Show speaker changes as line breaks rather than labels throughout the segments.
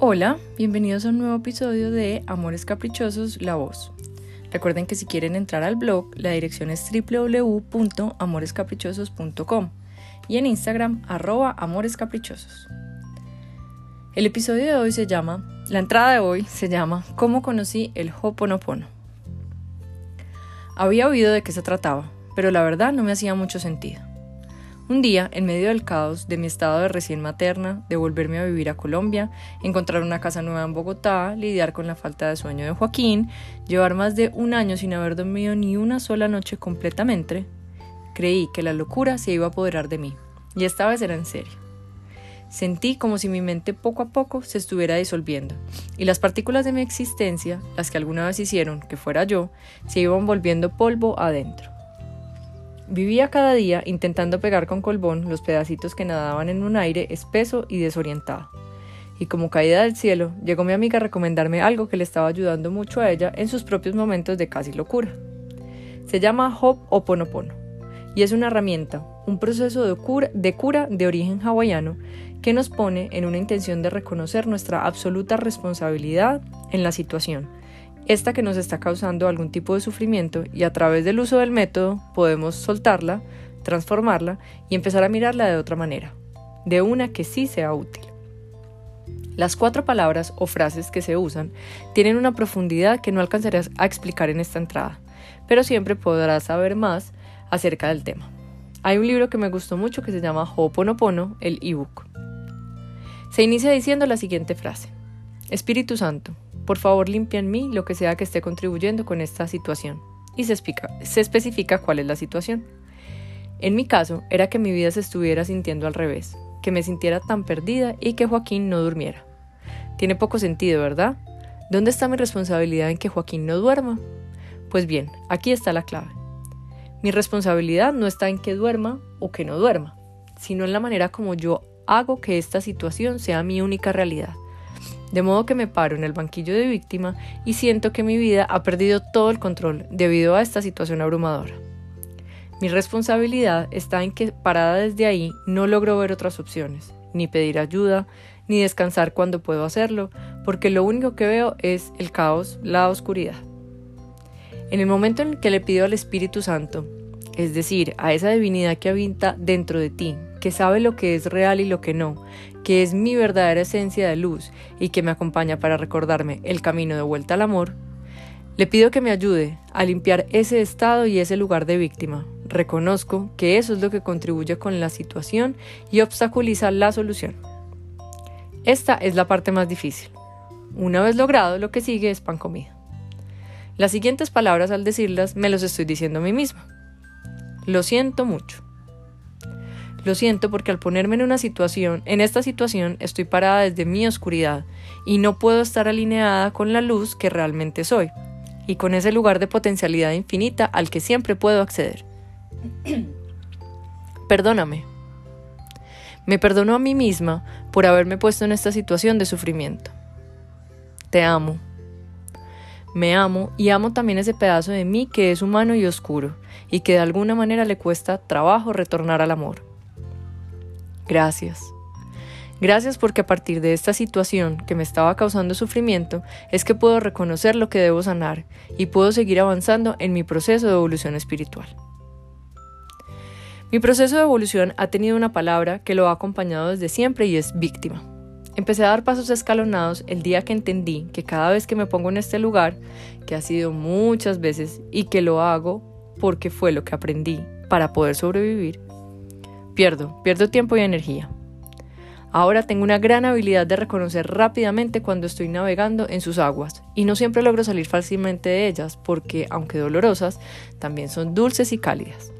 Hola, bienvenidos a un nuevo episodio de Amores Caprichosos, La Voz. Recuerden que si quieren entrar al blog, la dirección es www.amorescaprichosos.com y en Instagram arroba amorescaprichosos. El episodio de hoy se llama, la entrada de hoy se llama ¿Cómo conocí el Hoponopono? Había oído de qué se trataba, pero la verdad no me hacía mucho sentido. Un día, en medio del caos de mi estado de recién materna, de volverme a vivir a Colombia, encontrar una casa nueva en Bogotá, lidiar con la falta de sueño de Joaquín, llevar más de un año sin haber dormido ni una sola noche completamente, creí que la locura se iba a apoderar de mí, y esta vez era en serio. Sentí como si mi mente poco a poco se estuviera disolviendo, y las partículas de mi existencia, las que alguna vez hicieron que fuera yo, se iban volviendo polvo adentro. Vivía cada día intentando pegar con colbón los pedacitos que nadaban en un aire espeso y desorientado. Y como caída del cielo, llegó mi amiga a recomendarme algo que le estaba ayudando mucho a ella en sus propios momentos de casi locura. Se llama Hop Oponopono y es una herramienta, un proceso de cura de origen hawaiano que nos pone en una intención de reconocer nuestra absoluta responsabilidad en la situación esta que nos está causando algún tipo de sufrimiento y a través del uso del método podemos soltarla, transformarla y empezar a mirarla de otra manera, de una que sí sea útil. Las cuatro palabras o frases que se usan tienen una profundidad que no alcanzarás a explicar en esta entrada, pero siempre podrás saber más acerca del tema. Hay un libro que me gustó mucho que se llama Ho'oponopono, el ebook. Se inicia diciendo la siguiente frase: Espíritu Santo, por favor, limpia en mí lo que sea que esté contribuyendo con esta situación. Y se, se especifica cuál es la situación. En mi caso, era que mi vida se estuviera sintiendo al revés, que me sintiera tan perdida y que Joaquín no durmiera. Tiene poco sentido, ¿verdad? ¿Dónde está mi responsabilidad en que Joaquín no duerma? Pues bien, aquí está la clave. Mi responsabilidad no está en que duerma o que no duerma, sino en la manera como yo hago que esta situación sea mi única realidad de modo que me paro en el banquillo de víctima y siento que mi vida ha perdido todo el control debido a esta situación abrumadora. Mi responsabilidad está en que parada desde ahí no logro ver otras opciones, ni pedir ayuda, ni descansar cuando puedo hacerlo, porque lo único que veo es el caos, la oscuridad. En el momento en que le pido al Espíritu Santo, es decir, a esa divinidad que habita dentro de ti, que sabe lo que es real y lo que no, que es mi verdadera esencia de luz y que me acompaña para recordarme el camino de vuelta al amor, le pido que me ayude a limpiar ese estado y ese lugar de víctima. Reconozco que eso es lo que contribuye con la situación y obstaculiza la solución. Esta es la parte más difícil. Una vez logrado, lo que sigue es pan comido. Las siguientes palabras al decirlas me los estoy diciendo a mí misma. Lo siento mucho. Lo siento porque al ponerme en una situación, en esta situación estoy parada desde mi oscuridad y no puedo estar alineada con la luz que realmente soy y con ese lugar de potencialidad infinita al que siempre puedo acceder. Perdóname. Me perdono a mí misma por haberme puesto en esta situación de sufrimiento. Te amo. Me amo y amo también ese pedazo de mí que es humano y oscuro y que de alguna manera le cuesta trabajo retornar al amor. Gracias. Gracias porque a partir de esta situación que me estaba causando sufrimiento es que puedo reconocer lo que debo sanar y puedo seguir avanzando en mi proceso de evolución espiritual. Mi proceso de evolución ha tenido una palabra que lo ha acompañado desde siempre y es víctima. Empecé a dar pasos escalonados el día que entendí que cada vez que me pongo en este lugar, que ha sido muchas veces y que lo hago porque fue lo que aprendí para poder sobrevivir, Pierdo, pierdo tiempo y energía. Ahora tengo una gran habilidad de reconocer rápidamente cuando estoy navegando en sus aguas y no siempre logro salir fácilmente de ellas porque, aunque dolorosas, también son dulces y cálidas.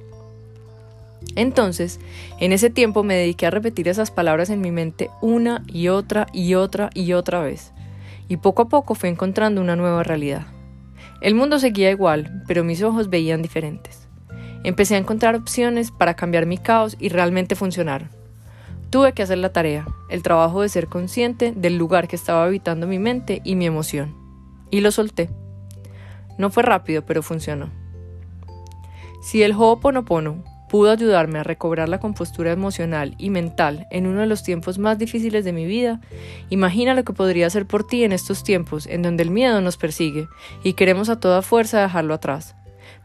Entonces, en ese tiempo me dediqué a repetir esas palabras en mi mente una y otra y otra y otra vez. Y poco a poco fui encontrando una nueva realidad. El mundo seguía igual, pero mis ojos veían diferentes. Empecé a encontrar opciones para cambiar mi caos y realmente funcionaron. Tuve que hacer la tarea, el trabajo de ser consciente del lugar que estaba habitando mi mente y mi emoción. Y lo solté. No fue rápido, pero funcionó. Si el Ho'oponopono pudo ayudarme a recobrar la compostura emocional y mental en uno de los tiempos más difíciles de mi vida, imagina lo que podría hacer por ti en estos tiempos en donde el miedo nos persigue y queremos a toda fuerza dejarlo atrás.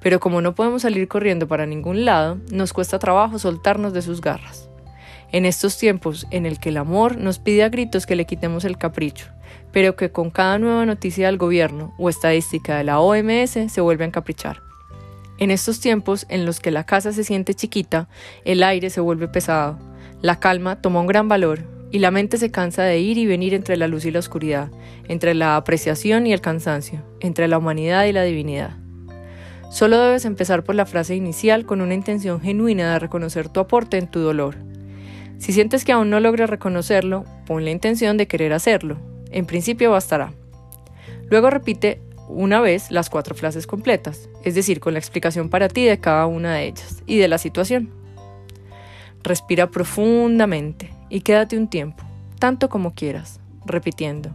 Pero como no podemos salir corriendo para ningún lado, nos cuesta trabajo soltarnos de sus garras. En estos tiempos en el que el amor nos pide a gritos que le quitemos el capricho, pero que con cada nueva noticia del gobierno o estadística de la OMS se vuelve a encaprichar. En estos tiempos en los que la casa se siente chiquita, el aire se vuelve pesado, la calma toma un gran valor y la mente se cansa de ir y venir entre la luz y la oscuridad, entre la apreciación y el cansancio, entre la humanidad y la divinidad. Solo debes empezar por la frase inicial con una intención genuina de reconocer tu aporte en tu dolor. Si sientes que aún no logras reconocerlo, pon la intención de querer hacerlo. En principio bastará. Luego repite una vez las cuatro frases completas, es decir, con la explicación para ti de cada una de ellas y de la situación. Respira profundamente y quédate un tiempo, tanto como quieras, repitiendo,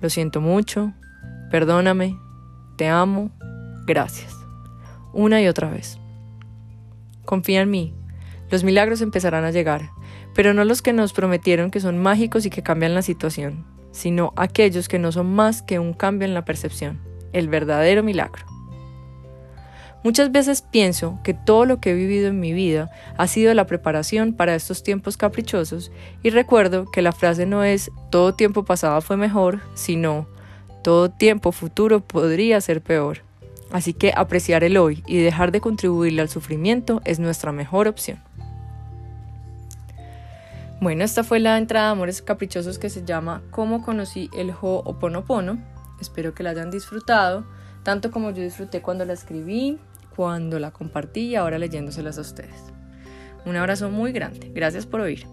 lo siento mucho, perdóname, te amo, gracias, una y otra vez. Confía en mí, los milagros empezarán a llegar, pero no los que nos prometieron que son mágicos y que cambian la situación, sino aquellos que no son más que un cambio en la percepción, el verdadero milagro. Muchas veces pienso que todo lo que he vivido en mi vida ha sido la preparación para estos tiempos caprichosos y recuerdo que la frase no es todo tiempo pasado fue mejor, sino todo tiempo futuro podría ser peor. Así que apreciar el hoy y dejar de contribuirle al sufrimiento es nuestra mejor opción. Bueno, esta fue la entrada de Amores Caprichosos que se llama Cómo conocí el Ho'oponopono. Espero que la hayan disfrutado, tanto como yo disfruté cuando la escribí, cuando la compartí y ahora leyéndoselas a ustedes. Un abrazo muy grande. Gracias por oír.